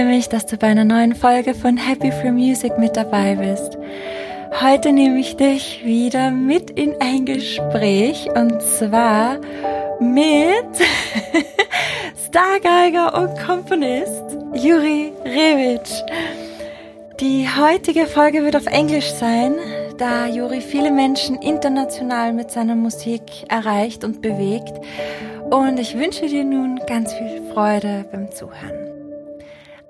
Freue mich, dass du bei einer neuen Folge von Happy Free Music mit dabei bist. Heute nehme ich dich wieder mit in ein Gespräch und zwar mit Stargeiger und Komponist Juri Revic. Die heutige Folge wird auf Englisch sein, da Juri viele Menschen international mit seiner Musik erreicht und bewegt. Und ich wünsche dir nun ganz viel Freude beim Zuhören.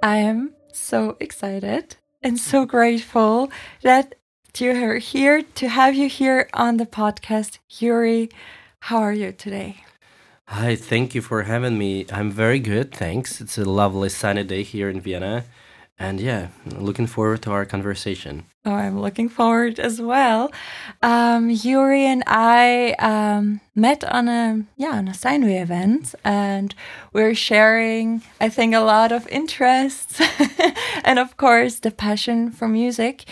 I am so excited and so grateful that you are here to have you here on the podcast. Yury, how are you today? Hi, thank you for having me. I'm very good, thanks. It's a lovely sunny day here in Vienna. And yeah, looking forward to our conversation. Oh, I'm looking forward as well. Um, Yury and I um, met on a yeah on a Steinway event, and we're sharing, I think, a lot of interests, and of course the passion for music.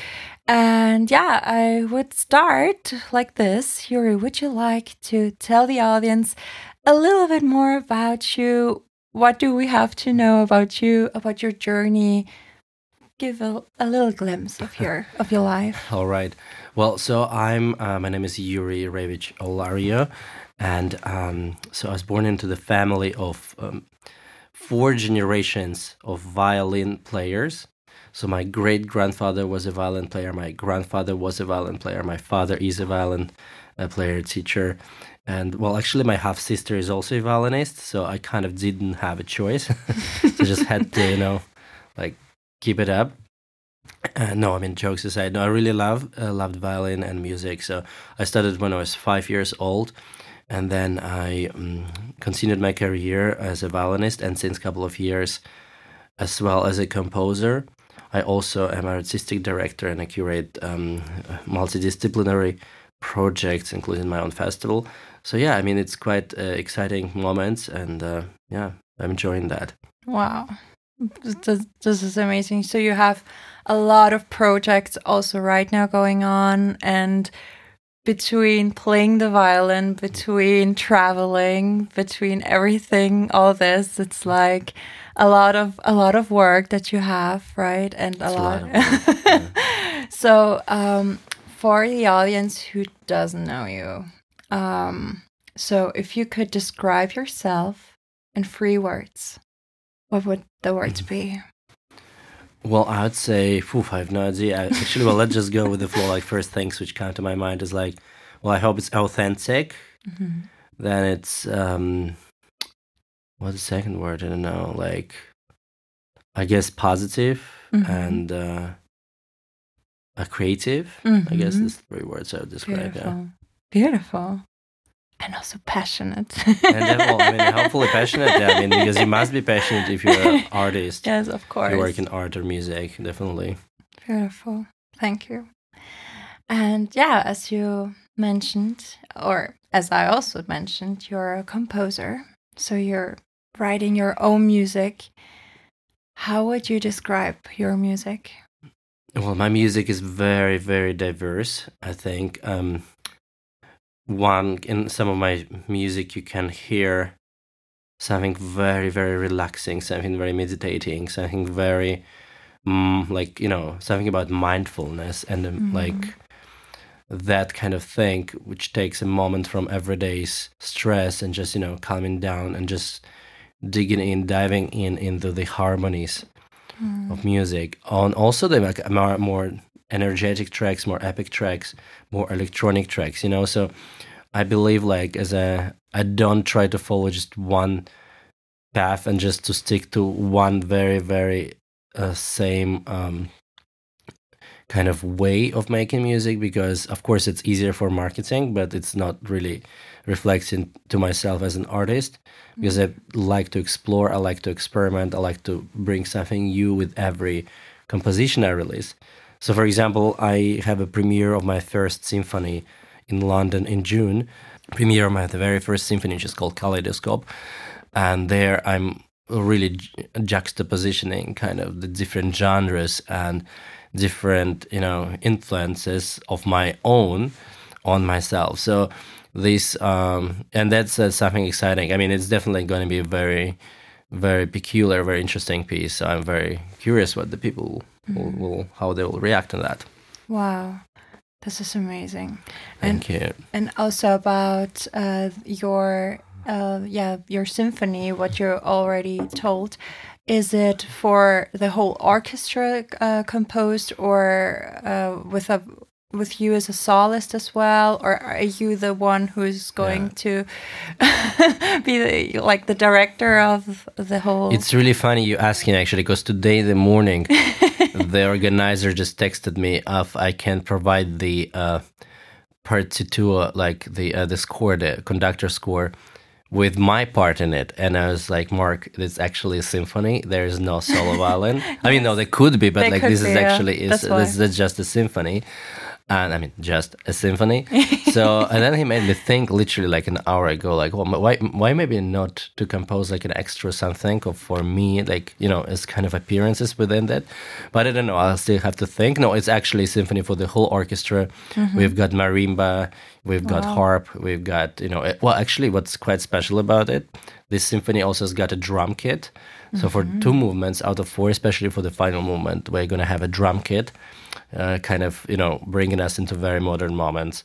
And yeah, I would start like this. Yury, would you like to tell the audience a little bit more about you? What do we have to know about you, about your journey? Give a, a little glimpse of your of your life. All right. Well, so I'm uh, my name is Yury Revich Olario, and um, so I was born into the family of um, four generations of violin players. So my great grandfather was a violin player. My grandfather was a violin player. My father is a violin uh, player teacher. And well, actually, my half sister is also a violinist, so I kind of didn't have a choice. so just had to, you know, like keep it up. Uh, no, I mean jokes aside. No, I really love uh, loved violin and music. So I started when I was five years old, and then I um, continued my career as a violinist, and since a couple of years, as well as a composer. I also am an artistic director and I curate um, multidisciplinary projects, including my own festival. So yeah, I mean it's quite uh, exciting moments, and uh, yeah, I'm enjoying that. Wow, this, this is amazing. So you have a lot of projects also right now going on and between playing the violin, between traveling, between everything, all this, it's like a lot of a lot of work that you have, right? And a lot. A lot yeah. so, um, for the audience who doesn't know you, um, so if you could describe yourself in three words, what would the words be? Well, I would say, poof, I have no idea. Actually, well, let's just go with the flow. Like, first things which come to my mind is like, well, I hope it's authentic. Mm-hmm. Then it's, um, what's the second word? I don't know. Like, I guess positive mm-hmm. and uh, a creative. Mm-hmm. I guess mm-hmm. three words I would describe. Beautiful. Yeah. Beautiful and also passionate. and well, I mean, hopefully passionate. Yeah, I mean, because you must be passionate if you're an artist. Yes, of course. You work in art or music, definitely. Beautiful. Thank you. And yeah, as you mentioned, or as I also mentioned, you're a composer. So you're writing your own music. How would you describe your music? Well, my music is very, very diverse. I think um, one in some of my music you can hear something very very relaxing something very meditating something very mm, like you know something about mindfulness and um, mm-hmm. like that kind of thing which takes a moment from everyday's stress and just you know calming down and just digging in diving in into the harmonies mm. of music on also the like more, more energetic tracks more epic tracks more electronic tracks you know? So I believe like as a I don't try to follow just one path and just to stick to one very very uh, same um, kind of way of making music because of course it's easier for marketing but it's not really reflecting to myself as an artist because I like to explore I like to experiment I like to bring something new with every composition I release so for example I have a premiere of my first symphony in London in June. Premiere of my the very first symphony, which is called Kaleidoscope, and there I'm really juxtapositioning kind of the different genres and different you know influences of my own on myself. So this um, and that's uh, something exciting. I mean, it's definitely going to be a very very peculiar, very interesting piece. So I'm very curious what the people will, will how they will react on that. Wow. This is amazing. Thank you. And also about uh, your uh, yeah your symphony, what you already told. Is it for the whole orchestra uh, composed, or uh, with a with you as a soloist as well, or are you the one who's going to be the, like the director of the whole? It's really funny you asking actually, because today the morning, the organizer just texted me if I can provide the uh, partitura, like the uh, the score, the conductor score, with my part in it. And I was like, Mark, it's actually a symphony. There is no solo violin. I mean, no, there could be, but There like this be, is yeah. actually is this is just a symphony. And I mean, just a symphony. so, and then he made me think literally like an hour ago, like, well, why, why maybe not to compose like an extra something or for me, like, you know, as kind of appearances within that. But I don't know, I'll still have to think. No, it's actually a symphony for the whole orchestra. Mm-hmm. We've got marimba, we've got Wow. harp, we've got, you know, well, actually, what's quite special about it, this symphony also has got a drum kit. So for two movements out of four, especially for the final movement, we're going to have a drum kit, uh, kind of, you know, bringing us into very modern moments.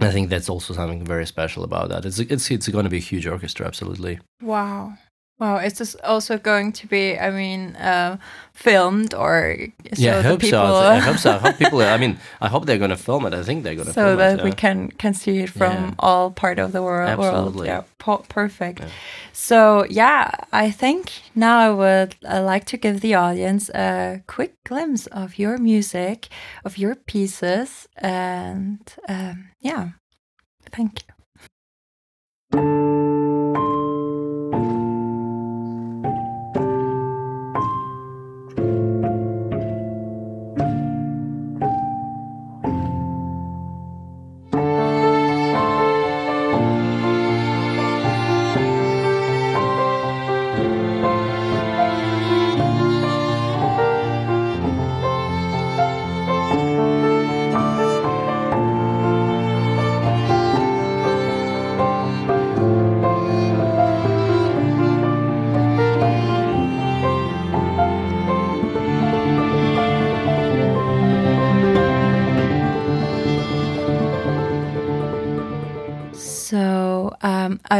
I think that's also something very special about that. It's it's it's going to be a huge orchestra, absolutely. Wow. Wow. Is this also going to be, I mean, uh, filmed or so yeah, I the hope people, so. I hope so. I hope people. I mean, I hope they're going to film it. I think they're going to so film that it. we yeah. can can see it from Yeah. all part of the world. world. Absolutely. Yeah, po- perfect. Yeah. So yeah, I think now I would uh, like to give the audience a quick glimpse of your music, of your pieces, and um, yeah, thank you.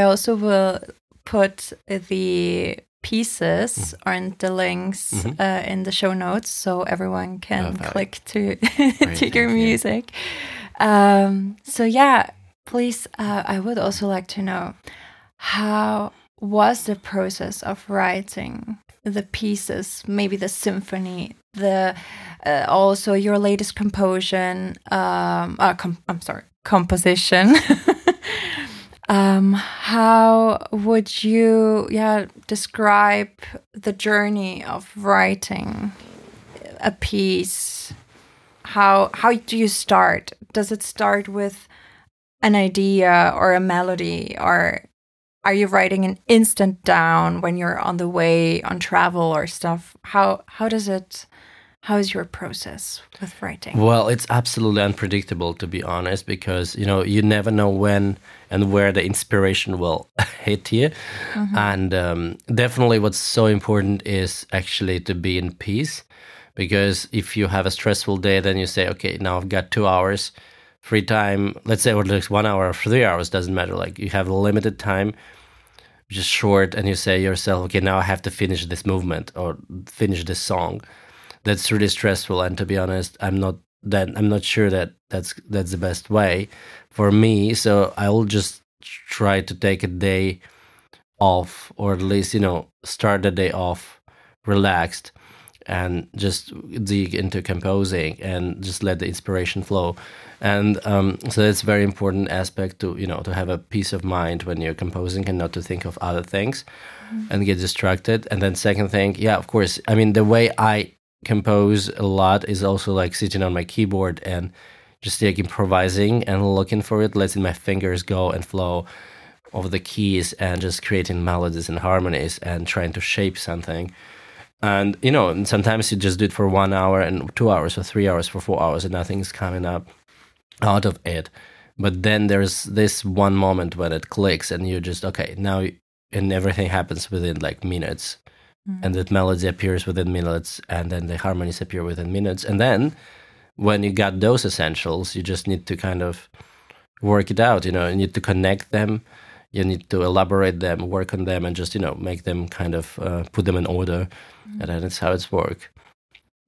Also will put the pieces and the links Mhm. uh, in the show notes so everyone can Perfect. click to to your you. music. Um, so yeah, please. Uh, I would also like to know how was the process of writing the pieces, maybe the symphony, the uh, also your latest composition. Um, uh, com- I'm sorry, composition. um, how would you, yeah, describe the journey of writing a piece? How how do you start? Does it start with an idea or a melody or are you writing an instant down when you're on the way on travel or stuff how how does it how is your process with writing Well, it's absolutely unpredictable to be honest, because you know you never know when and where the inspiration will hit you, and um, definitely what's so important is actually to be in peace, because if you have a stressful day, then you say, okay, now I've got two hours free time. Let's say or like one hour or three hours doesn't matter. Like you have limited time, just short, and you say yourself, okay, now I have to finish this movement or finish this song that's really stressful and to be honest i'm not that i'm not sure that that's that's the best way for me. So i will just try to take a day off or at least you know start the day off relaxed and just dig into composing and just let the inspiration flow. And um, so that's a very important aspect to you know to have a peace of mind when you're composing and not to think of other things and get distracted. And then second thing yeah of course i mean the way i compose a lot is also like sitting on my keyboard and just like improvising and looking for it letting my fingers go and flow over the keys and just creating melodies and harmonies and trying to shape something. And you know and sometimes you just do it for one hour and two hours or three hours for four hours and nothing's coming up out of it. But then there's this one moment when it clicks and you just okay now and everything happens within like minutes and that melody appears within minutes and then the harmonies appear within minutes and then when you got those essentials you just need to kind of work it out you know you need to connect them you need to elaborate them work on them and just you know make them kind of uh, put them in order and then it's how it's work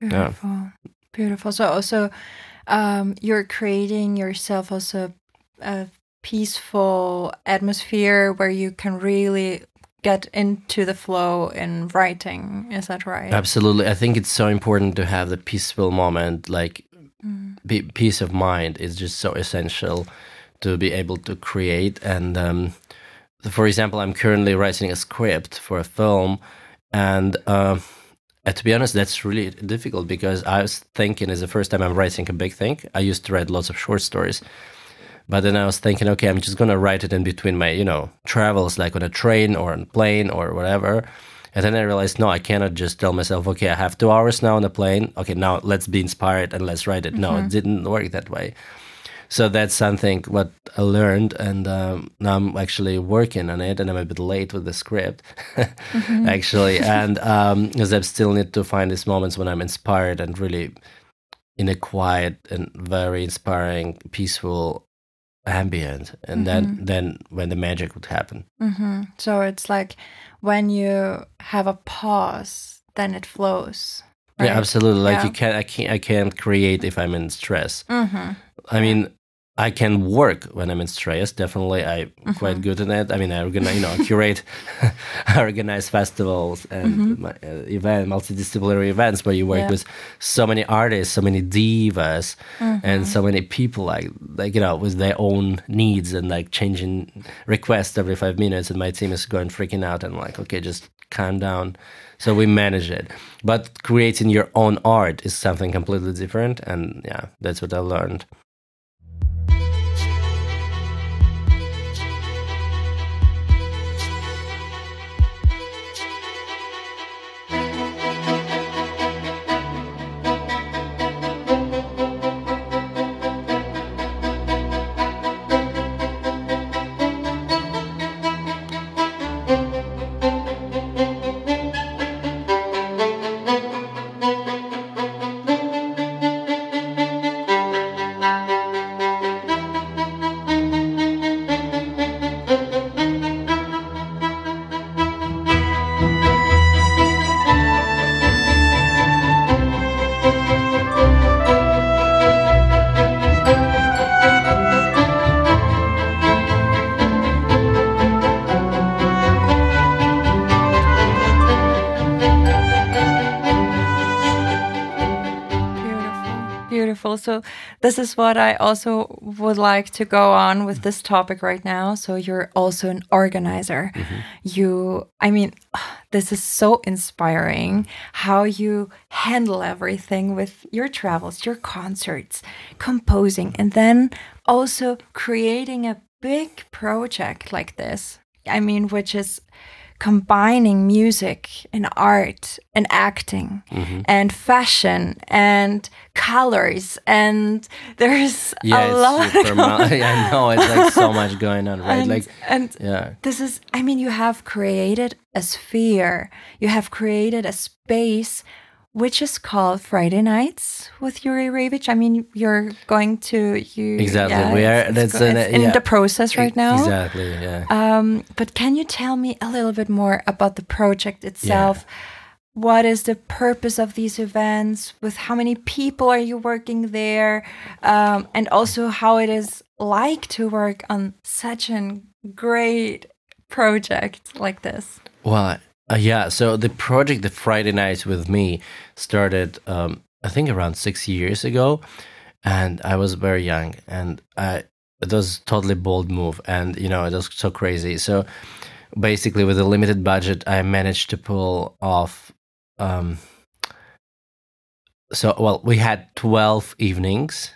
Yeah. Beautiful. Beautiful. So also um, you're creating yourself also a peaceful atmosphere where you can really get into the flow in writing. Is that right? absolutely i think it's so important to have the peaceful moment like pe- peace of mind is just so essential to be able to create and um, for example i'm currently writing a script for a film and uh, uh, to be honest that's really difficult because i was thinking it's the first time i'm writing a big thing i used to write lots of short stories but then i was thinking okay i'm just going to write it in between my you know travels like on a train or on a plane or whatever. And then i realized no i cannot just tell myself okay i have two hours now on the plane. Okay now let's be inspired and let's write it. No it didn't work that way. So that's something what I learned, and um, now I'm actually working on it, and I'm a bit late with the script, actually, and um, because I still need to find these moments when I'm inspired and really in a quiet and very inspiring, peaceful ambient, and then then when the magic would happen. hmm So it's like when you have a pause, then it flows. Yeah, absolutely. Like Yeah. you can't, I can't, I can't create if I'm in stress. Mhm. I mean, I can work when I'm in stress. Definitely, I'm Mm-hmm. quite good at it. I mean, I organize, you know, curate, organize festivals and my, uh, event, multidisciplinary events where you work Mm-hmm. Yeah. with so many artists, so many divas, Mm-hmm. and so many people like, like you know, with their own needs and like changing requests every five minutes. And my team is going freaking out and like, okay, just calm down. So we manage it. But creating your own art is something completely different. And yeah, that's what I learned. Beautiful. So this is what I also would like to go on with mm-hmm. this topic right now. So you're also an organizer. Mm-hmm. You I mean this is so inspiring how you handle everything with your travels, your concerts, composing and then also creating a big project like this. I mean which is combining music and art and acting mm-hmm. and fashion and colors and there's Yeah, a lot super. of- yeah, I know it's like so much going on, right? and, like, and yeah, this is i mean you have created a sphere you have created a space which is called friday nights with Yury Revich. i mean you're going to you Exactly, yeah, we are- it's- that's an- in yeah. the process right now exactly. Yeah. um, but can you tell me a little bit more about the project itself? What is the purpose of these events? With how many people are you working there? Um, and also how it is like to work on such a great project like this? Well, uh, yeah. So the project, the Friday nights with me, started um, I think around six years ago, and I was very young, and I it was totally bold move, and you know it was so crazy. So basically, with a limited budget, I managed to pull off. Um, so well, we had twelve evenings,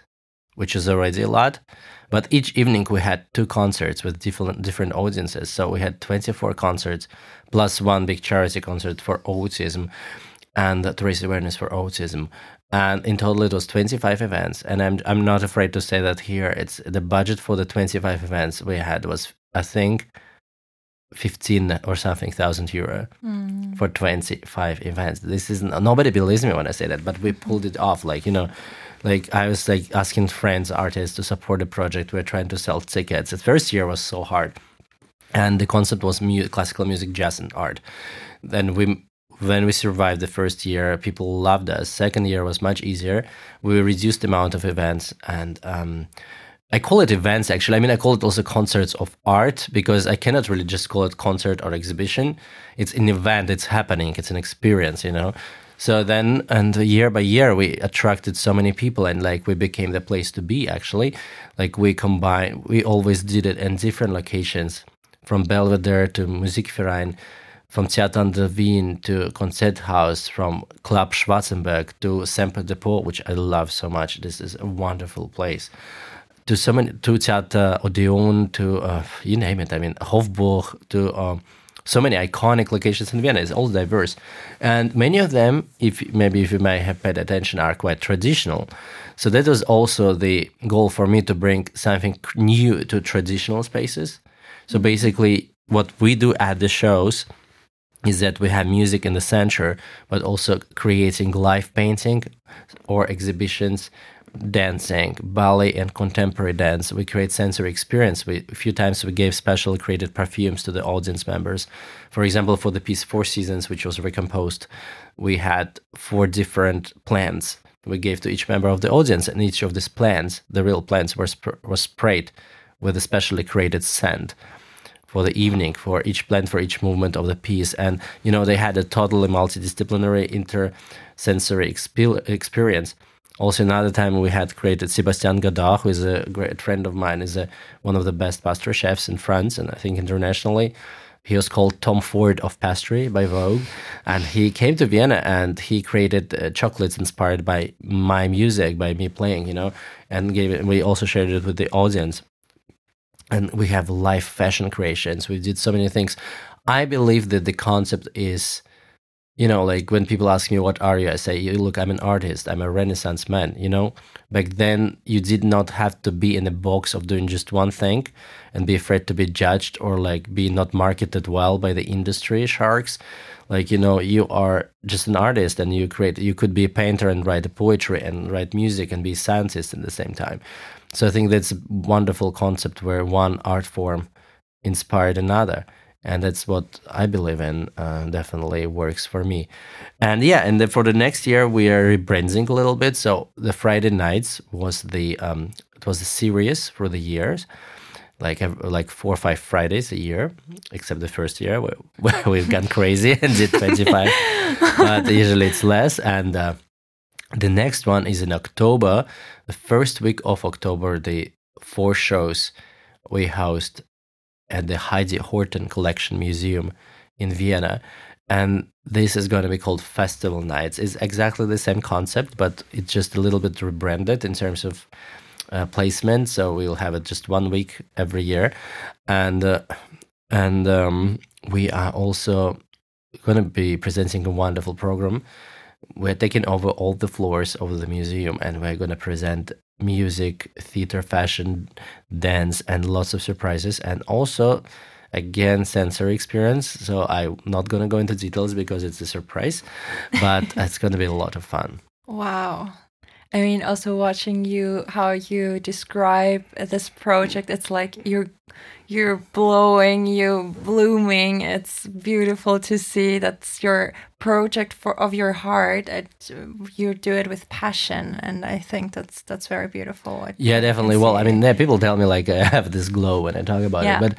which is already a lot. But each evening we had two concerts with different different audiences. So we had 24 concerts plus one big charity concert for autism and to raise awareness for autism. And in total, it was 25 events. And I'm I'm not afraid to say that here. It's the budget for the 25 events we had was I think 15 or something thousand euro Mm. for 25 events. This is nobody believes me when I say that, but we pulled it off. Like you know, like I was like asking friends, artists to support the project. We are trying to sell tickets. The first year was so hard, and the concept was mu- classical music, jazz, and art. Then we. When we survived the first year, people loved us. Second year was much easier. We reduced the amount of events, and um, I call it events actually. I mean, I call it also concerts of art because I cannot really just call it concert or exhibition. It's an event, it's happening, it's an experience, you know. So then, and year by year, we attracted so many people and like we became the place to be actually. Like we combine, we always did it in different locations from Belvedere to Musikverein, from Theater an der Wien to Konzerthaus, from Club Schwarzenberg to Semper Depot, which I love so much. This is a wonderful place to so many to theater Odeon to uh, you name it. I mean Hofburg to um, so many iconic locations in Vienna. It's all diverse, and many of them, if maybe if you may have paid attention, are quite traditional. So that was also the goal for me to bring something new to traditional spaces. So basically, what we do at the shows is that we have music in the center, but also creating live painting or exhibitions, dancing, ballet, and contemporary dance. We create sensory experience. We, a few times we gave special created perfumes to the audience members. For example, for the piece Four Seasons, which was recomposed, we had four different plants we gave to each member of the audience, and each of these plants, the real plants, were sp- was sprayed with a specially created scent for the evening for each plant for each movement of the piece. And you know they had a totally multidisciplinary intersensory expe- experience. Also another time we had created Sébastien Gaudard who is a great friend of mine is a, one of the best pastry chefs in France and I think internationally. He was called Tom Ford of Pastry by Vogue, and he came to Vienna and he created uh, chocolates inspired by my music, by me playing, you know, and gave it. We also shared it with the audience and we have live fashion creations. We did so many things. I believe that the concept is, you know, like when people ask me, What are you? I say, Look, I'm an artist, I'm a Renaissance man. You know, back then you did not have to be in a box of doing just one thing and be afraid to be judged or like be not marketed well by the industry sharks. Like, you know, you are just an artist and you create, you could be a painter and write poetry and write music and be a scientist at the same time. So I think that's a wonderful concept where one art form inspired another. And that's what I believe in. Uh, definitely works for me. And yeah, and then for the next year we are rebranding a little bit. So the Friday nights was the um, it was the series for the years, like like four or five Fridays a year, except the first year where, where we've gone crazy and did twenty five, but usually it's less. And uh, the next one is in October. The first week of October, the four shows we host at the Heidi Horten Collection Museum in Vienna. And this is going to be called Festival Nights. It's exactly the same concept, but it's just a little bit rebranded in terms of uh, placement. So we'll have it just one week every year, and uh, and um, we are also going to be presenting a wonderful program we're taking over all the floors of the museum and we're going to present music theater fashion dance and lots of surprises and also again sensory experience. So i'm not going to go into details because it's a surprise but it's going to be a lot of fun. Wow. I mean also watching you how you describe this project it's like you're you're blowing, you blooming. It's beautiful to see. That's your project for of your heart. It, you do it with passion, and I think that's that's very beautiful. I, yeah, definitely. Well, I mean, yeah, people tell me like I have this glow when I talk about yeah. it, but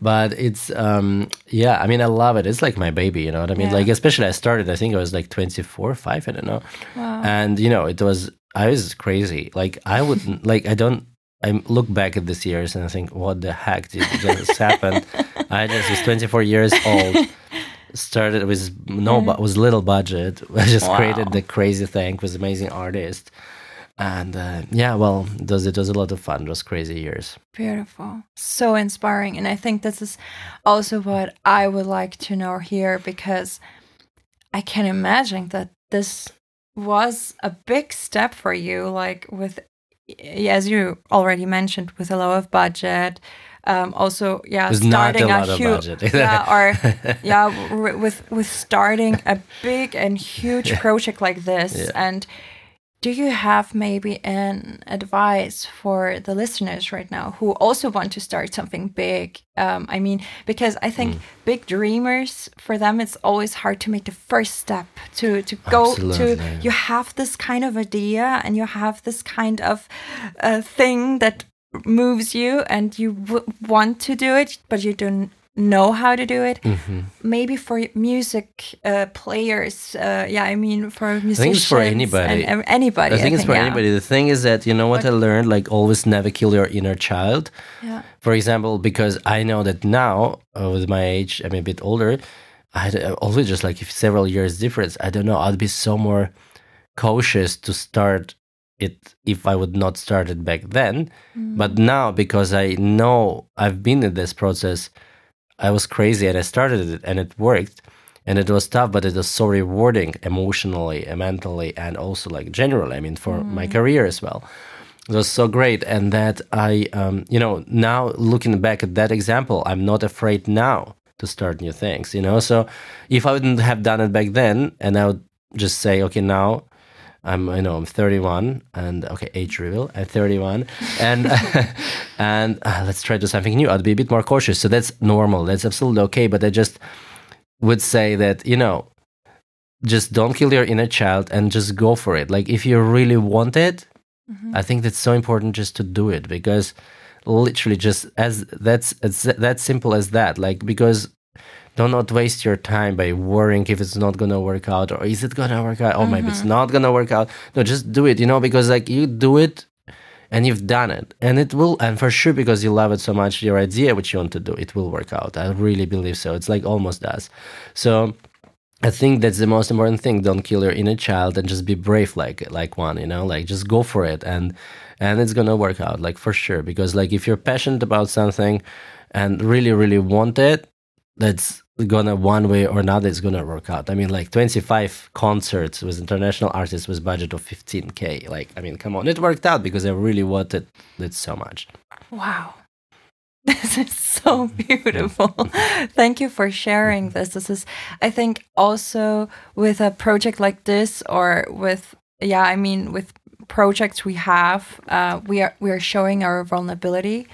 but it's um yeah i mean i love it it's like my baby you know what i mean yeah. like especially i started i think i was like 24 5 i don't know wow. and you know it was i was crazy like i wouldn't like i don't I look back at these years and I think, what the heck did just happen? I just was 24 years old, started with no, but was little budget. I just wow. created the crazy thing, with amazing artist, and uh, yeah, well, it was it was a lot of fun. Those crazy years. Beautiful, so inspiring, and I think this is also what I would like to know here because I can imagine that this was a big step for you, like with as you already mentioned, with a lower budget, um, also yeah There's a starting lot of huge budget. yeah or yeah with with starting a big and huge project like this Yeah. and do you have maybe an advice for the listeners right now who also want to start something big um, i mean because i Mm. think big dreamers for them it's always hard to make the first step to to go to you have this kind of idea and you have this kind of uh, thing that moves you and you w- want to do it but you don't know how to do it Mm-hmm. maybe for music uh, players uh, yeah i mean for musicians I think it's for anybody. and, uh, anybody I think it's for yeah. anybody. The thing is that you know what I learned, like always never kill your inner child. yeah For example, because I know that now, uh, with my age, I'm a bit older. I uh, always just like if several years difference. I don't know. I'd be so more cautious to start it if I would not start it back then. But now, because I know I've been in this process, I was crazy and I started it and it worked. And it was tough, but it was so rewarding emotionally, and mentally, and also like generally. I mean, for my career as well it was so great and that i um, you know now looking back at that example i'm not afraid now to start new things you know so if i wouldn't have done it back then and i would just say okay now i'm you know i'm 31 and okay age reveal i'm 31 and and uh, let's try to do something new. I'd be a bit more cautious. So that's normal. That's absolutely okay. But i just would say that you know just don't kill your inner child and just go for it. Like if you really want it I think that's so important just to do it because literally just as that's it's that simple as that. Like because do not waste your time by worrying if it's not gonna work out or is it gonna work out or maybe it's mm-hmm. not gonna work out. No, just do it. You know because like you do it and you've done it and it will and for sure because you love it so much your idea which you want to do it will work out i really believe so it's like almost does so I think that's the most important thing. Don't kill your inner child and just be brave like like one, you know, like just go for it and and it's gonna work out, like for sure. Because like if you're passionate about something and really, really want it, that's gonna one way or another it's gonna work out. I mean like 25 concerts with international artists with budget of 15k. Like I mean come on, it worked out because I really wanted it so much. Wow. This is so beautiful. Thank you for sharing this. This is, I think, also with a project like this, or with, yeah, I mean, with projects we have, uh, we are we are showing our vulnerability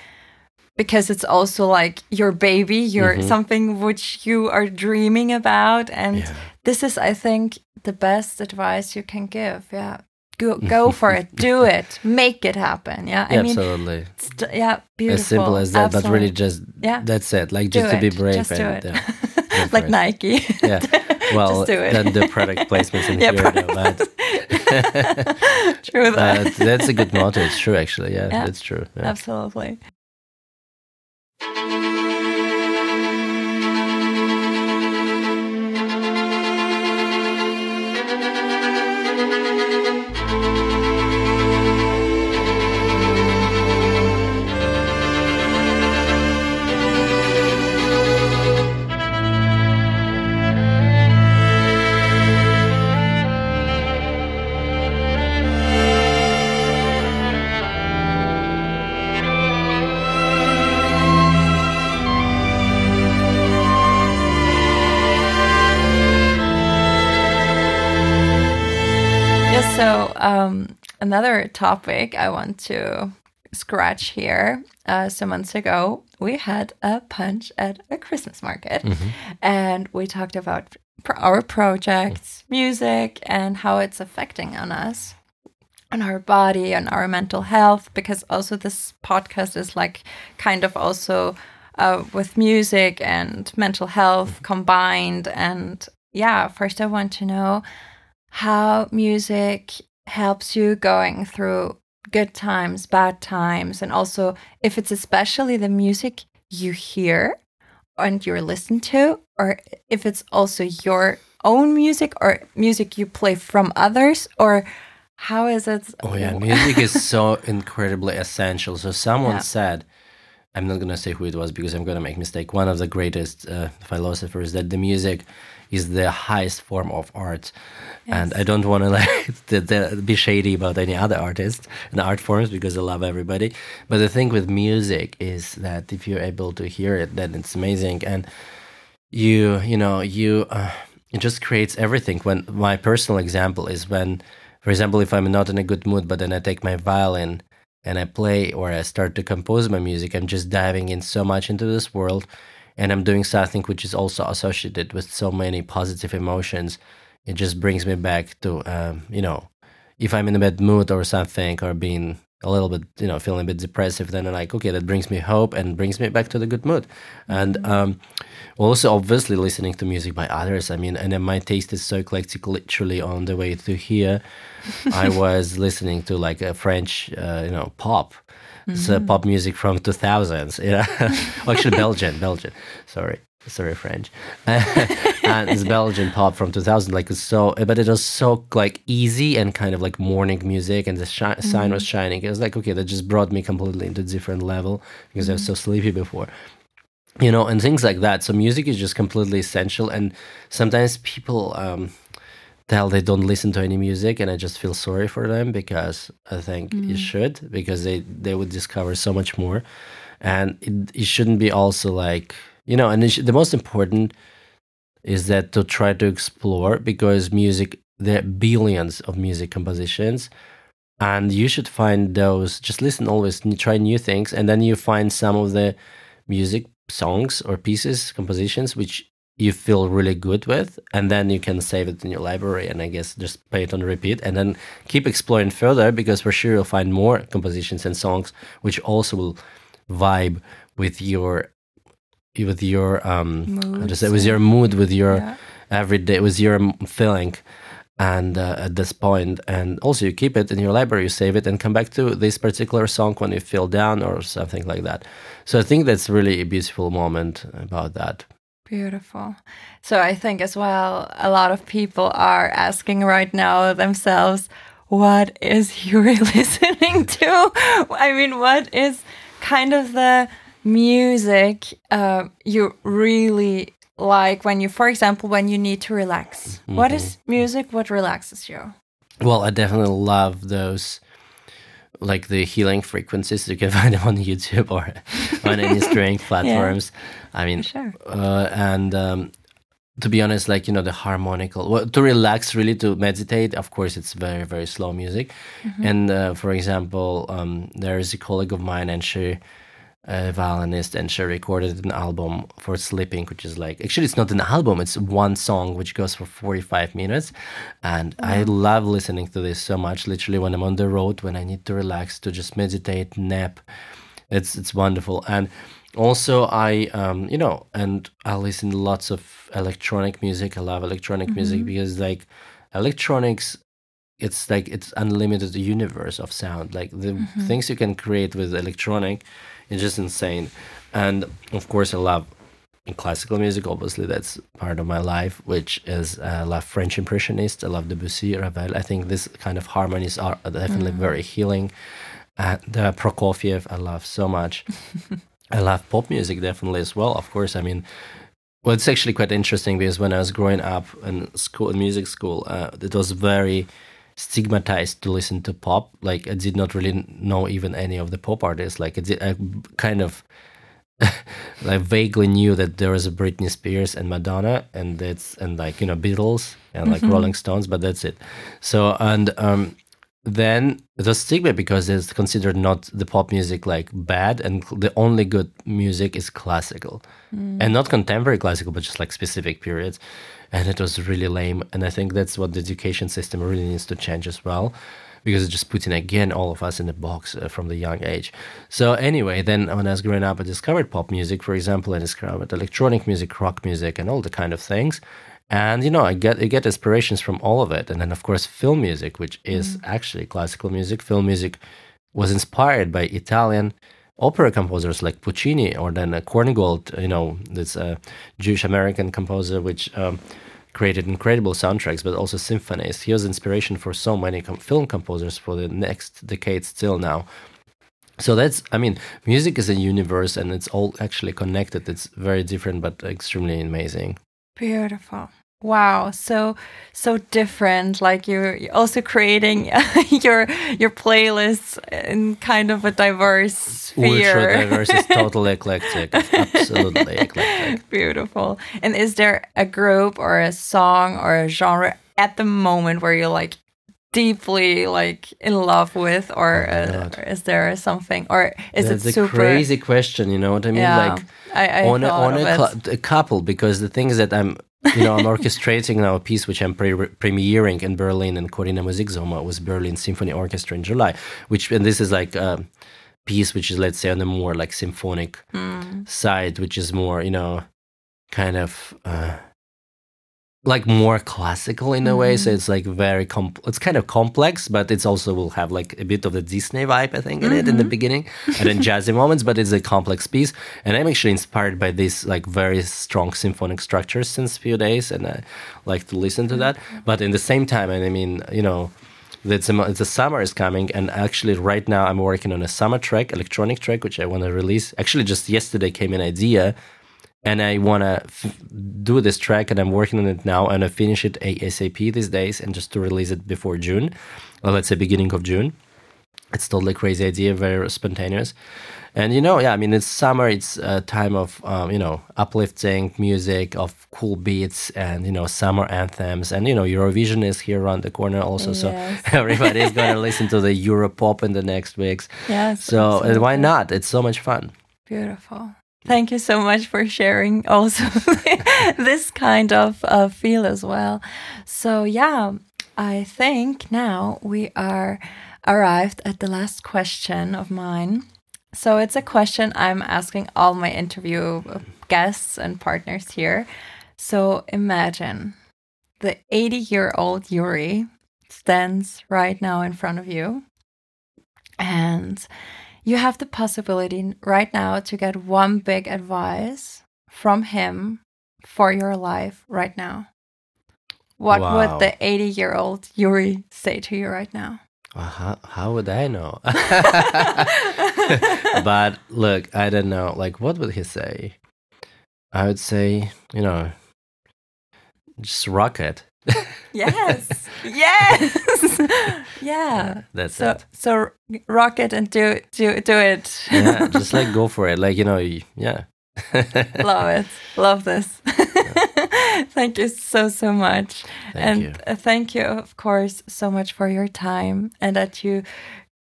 because it's also like your baby, your Mhm. something which you are dreaming about, and Yeah. this is, I think, the best advice you can give. Yeah. Go, go for it, do it, make it happen. Yeah, I Yeah, mean, absolutely. St- yeah, beautiful. As simple as that, but really just yeah, that's it. Like do just to be brave Just do and it. yeah, like it. Nike. Yeah. Well, do it. then the product placements in Yeah, here, though, but, True that. but that's a good motto. It's true, actually. Yeah, Yeah. that's true. Yeah. Absolutely. Another topic I want to scratch here. Uh, some months ago, we had a punch at a Christmas market, and we talked about our projects, music, and how it's affecting on us, on our body, on our mental health. Because also this podcast is like kind of also uh, with music and mental health combined. And yeah, first I want to know how music helps you going through good times, bad times, and also if it's especially the music you hear and you're listened to, or if it's also your own music or music you play from others, or how is it? Oh yeah, music is so incredibly essential. So someone Yeah. said, I'm not gonna say who it was because I'm gonna make mistake. One of the greatest uh, philosophers that the music is the highest form of art. Yes. And I don't want to like be shady about any other artists and art forms because I love everybody. But the thing with music is that if you're able to hear it, then it's amazing. And you, you know, you, uh, it just creates everything. When my personal example is when, for example, if I'm not in a good mood, but then I take my violin and I play or I start to compose my music, I'm just diving in so much into this world and I'm doing something which is also associated with so many positive emotions. It just brings me back to, um, you know, if I'm in a bad mood or something or being a little bit, you know, feeling a bit depressive, then I'm like, okay, that brings me hope and brings me back to the good mood. And mm-hmm. um, also, obviously, listening to music by others. I mean, and then my taste is so eclectic. Literally, on the way to here, I was listening to like a French, uh, you know, pop. Mm-hmm. Pop music from 2000s. Yeah, actually, Belgian, Belgian. Sorry sorry french and it's belgian pop from 2000 like it's so but it was so like easy and kind of like morning music and the shi- mm-hmm. sign was shining it was like okay that just brought me completely into a different level because mm-hmm. i was so mm-hmm. sleepy before you know and things like that so music is just completely essential and sometimes people um tell they don't listen to any music and i just feel sorry for them because i think mm-hmm. you should because they they would discover so much more and it, it shouldn't be also like you know and the most important is that to try to explore because music there are billions of music compositions and you should find those just listen always try new things and then you find some of the music songs or pieces compositions which you feel really good with and then you can save it in your library and i guess just play it on repeat and then keep exploring further because for sure you'll find more compositions and songs which also will vibe with your with your um just with your mood with your yeah. everyday with your feeling. And uh, at this point and also you keep it in your library you save it and come back to this particular song when you feel down or something like that. So i think that's really a beautiful moment about that. Beautiful. So i think as well a lot of people are asking right now themselves what is Yury listening to? I mean what is kind of the music uh, you really like when you, for example, when you need to relax? Mm -hmm. What is mm-hmm. music? What relaxes you? Well, I definitely love those, like the healing frequencies. You can find them on YouTube or on any streaming platforms. Yeah, I mean, sure. uh, and um, to be honest, like you know, the harmonical. Well, to relax, really, to meditate. Of course, it's very very slow music. Mm -hmm. And uh, for example, um, there is a colleague of mine, and she a violinist and she recorded an album for sleeping which is like actually it's not an album it's one song which goes for 45 minutes and wow. i love listening to this so much literally when i'm on the road when i need to relax to just meditate nap it's it's wonderful and also i um you know and i listen to lots of electronic music i love electronic mm-hmm. music because like electronics it's like it's unlimited universe of sound like the mm-hmm. things you can create with electronic it's just insane. And of course, I love classical music. Obviously, that's part of my life, which is uh, I love French Impressionists. I love Debussy, Ravel. I think this kind of harmonies are definitely mm. very healing. And uh, Prokofiev, I love so much. I love pop music definitely as well. Of course, I mean, well, it's actually quite interesting because when I was growing up in school, in music school, uh, it was very stigmatized to listen to pop. Like I did not really know even any of the pop artists. Like I, did, I kind of like vaguely knew that there was a Britney Spears and Madonna and that's and like you know Beatles and like mm-hmm. Rolling Stones, but that's it. So and um then the stigma because it's considered not the pop music like bad and the only good music is classical mm. and not contemporary classical but just like specific periods and it was really lame. And I think that's what the education system really needs to change as well, because it's just putting again all of us in a box uh, from the young age. So anyway, then when I was growing up, I discovered pop music, for example, I discovered electronic music, rock music, and all the kind of things. And you know, I get I get inspirations from all of it, and then of course film music, which is mm. actually classical music. Film music was inspired by Italian opera composers like Puccini or then uh, Korngold, you know, this uh, Jewish American composer, which um, created incredible soundtracks, but also symphonies. He was inspiration for so many com- film composers for the next decade still now. So that's, I mean, music is a universe and it's all actually connected. It's very different, but extremely amazing. Beautiful. Wow, so so different. Like you're also creating your your playlists in kind of a diverse sphere. Ultra diverse, it's totally eclectic, absolutely eclectic. Beautiful. And is there a group or a song or a genre at the moment where you're like deeply like in love with, or, Oh uh, or is there something, or is That's it a super? crazy question. You know what I mean? yeah, Like I, I on a, on a, a couple because the things that I'm you know I'm orchestrating now a piece which I'm pre- premiering in Berlin and Choriner Musiksommer was Berlin Symphony Orchestra in July which and this is like a piece which is let's say on the more like symphonic Mm. side which is more you know kind of uh like more classical in a way so Mhm. it's like very com- it's kind of complex but it's also will have like a bit of the disney vibe i think in it in the Mhm. beginning and then jazzy moments but it's a complex piece and i'm actually inspired by this like very strong symphonic structures since few days and i like to listen to that but in the same time and i mean you know it's a, it's a summer is coming and actually right now i'm working on a summer track electronic track which i want to release actually just yesterday came an idea and I want to f- do this track, and I'm working on it now, and I finish it ASAP these days, and just to release it before June, or let's say beginning of June. It's totally crazy idea, very spontaneous, and you know, yeah, I mean, it's summer, it's a time of um, you know uplifting music, of cool beats, and you know summer anthems, and you know Eurovision is here around the corner also, Yes. so everybody is gonna listen to the Europop in the next weeks. Yes. So why not? It's so much fun. Beautiful. Thank you so much for sharing also this kind of uh, feel as well. So, yeah, I think now we are arrived at the last question of mine. So, it's a question I'm asking all my interview guests and partners here. So, imagine the 80 year old Yury stands right now in front of you and you have the possibility right now to get one big advice from him for your life right now. What Wow. would the 80 year old Yury say to you right now? Uh, how, how would I know? but look, I don't know. Like, what would he say? I would say, you know, just rock it. Yes. yes. yeah. That's So it. so rock it and do do do it. Yeah, just like go for it. Like, you know, yeah. Love it. Love this. thank you so so much. Thank and you. uh, thank you of course so much for your time and that you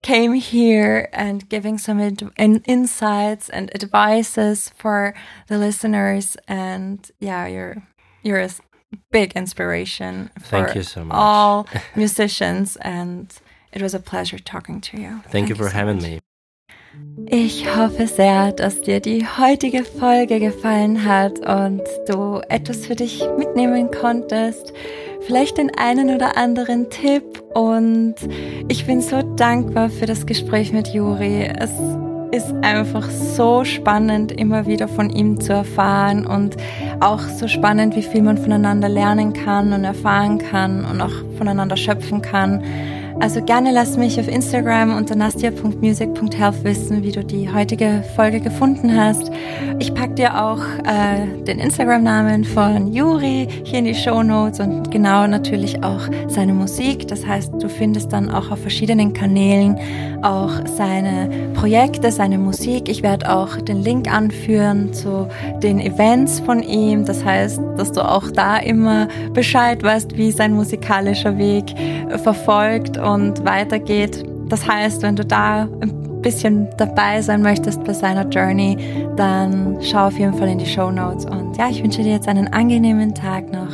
came here and giving some ad- in- insights and advices for the listeners and yeah you're you're a big inspiration for Thank you so much. all musicians and it was a pleasure talking to you Thank you for so having much. me. Ich hoffe sehr, dass dir die heutige Folge gefallen hat und du etwas für dich mitnehmen konntest. Vielleicht den einen oder anderen Tipp und ich bin so dankbar für das Gespräch mit Juri. Es ist einfach so spannend, immer wieder von ihm zu erfahren und auch so spannend, wie viel man voneinander lernen kann und erfahren kann und auch voneinander schöpfen kann. Also gerne lass mich auf Instagram unter nastia.music.health wissen, wie du die heutige Folge gefunden hast. Ich pack dir auch äh, den Instagram-Namen von Juri hier in die Show Notes und genau natürlich auch seine Musik. Das heißt, du findest dann auch auf verschiedenen Kanälen auch seine Projekte, seine Musik. Ich werde auch den Link anführen zu den Events von ihm. Das heißt, dass du auch da immer Bescheid weißt, wie sein musikalischer Weg verfolgt und weitergeht. Das heißt, wenn du da ein bisschen dabei sein möchtest bei seiner Journey, dann schau auf jeden Fall in die Show Notes. Und ja, ich wünsche dir jetzt einen angenehmen Tag noch